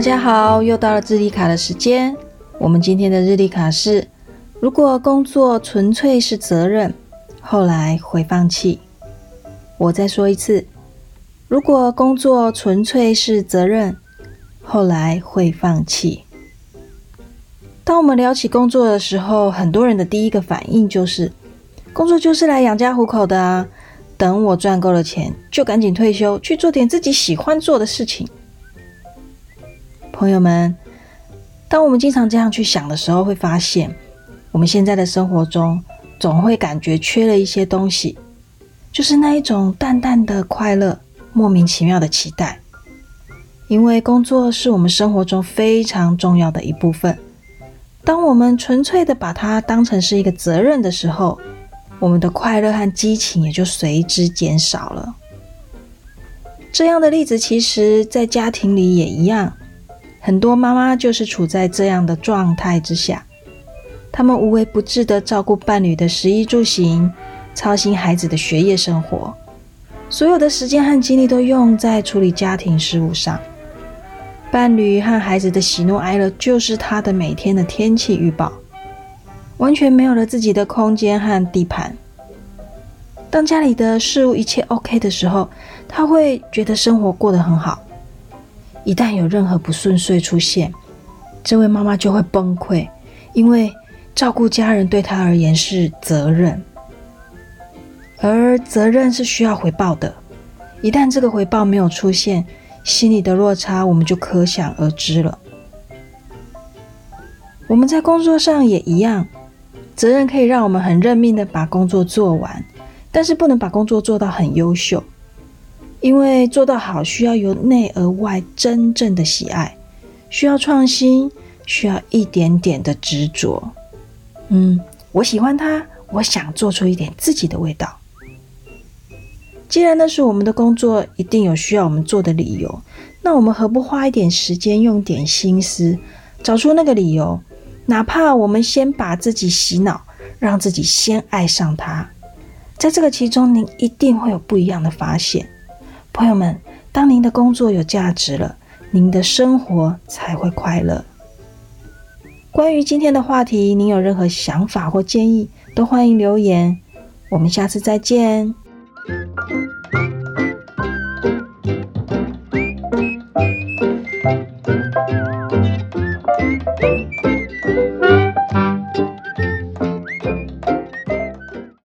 大家好，又到了日历卡的时间。我们今天的日历卡是：如果工作纯粹是责任，后来会放弃。我再说一次：如果工作纯粹是责任，后来会放弃。当我们聊起工作的时候，很多人的第一个反应就是：工作就是来养家糊口的啊！等我赚够了钱，就赶紧退休，去做点自己喜欢做的事情。朋友们，当我们经常这样去想的时候，会发现我们现在的生活中总会感觉缺了一些东西，就是那一种淡淡的快乐、莫名其妙的期待。因为工作是我们生活中非常重要的一部分，当我们纯粹的把它当成是一个责任的时候，我们的快乐和激情也就随之减少了。这样的例子，其实在家庭里也一样。很多妈妈就是处在这样的状态之下，她们无微不至的照顾伴侣的食衣住行，操心孩子的学业生活，所有的时间和精力都用在处理家庭事务上。伴侣和孩子的喜怒哀乐就是她的每天的天气预报，完全没有了自己的空间和地盘。当家里的事物一切 OK 的时候，她会觉得生活过得很好。一旦有任何不顺遂出现，这位妈妈就会崩溃，因为照顾家人对她而言是责任，而责任是需要回报的。一旦这个回报没有出现，心里的落差我们就可想而知了。我们在工作上也一样，责任可以让我们很认命的把工作做完，但是不能把工作做到很优秀。因为做到好，需要由内而外真正的喜爱，需要创新，需要一点点的执着。嗯，我喜欢它，我想做出一点自己的味道。既然那是我们的工作，一定有需要我们做的理由，那我们何不花一点时间，用点心思，找出那个理由？哪怕我们先把自己洗脑，让自己先爱上它，在这个其中，您一定会有不一样的发现。朋友们，当您的工作有价值了，您的生活才会快乐。关于今天的话题，您有任何想法或建议，都欢迎留言，我们下次再见。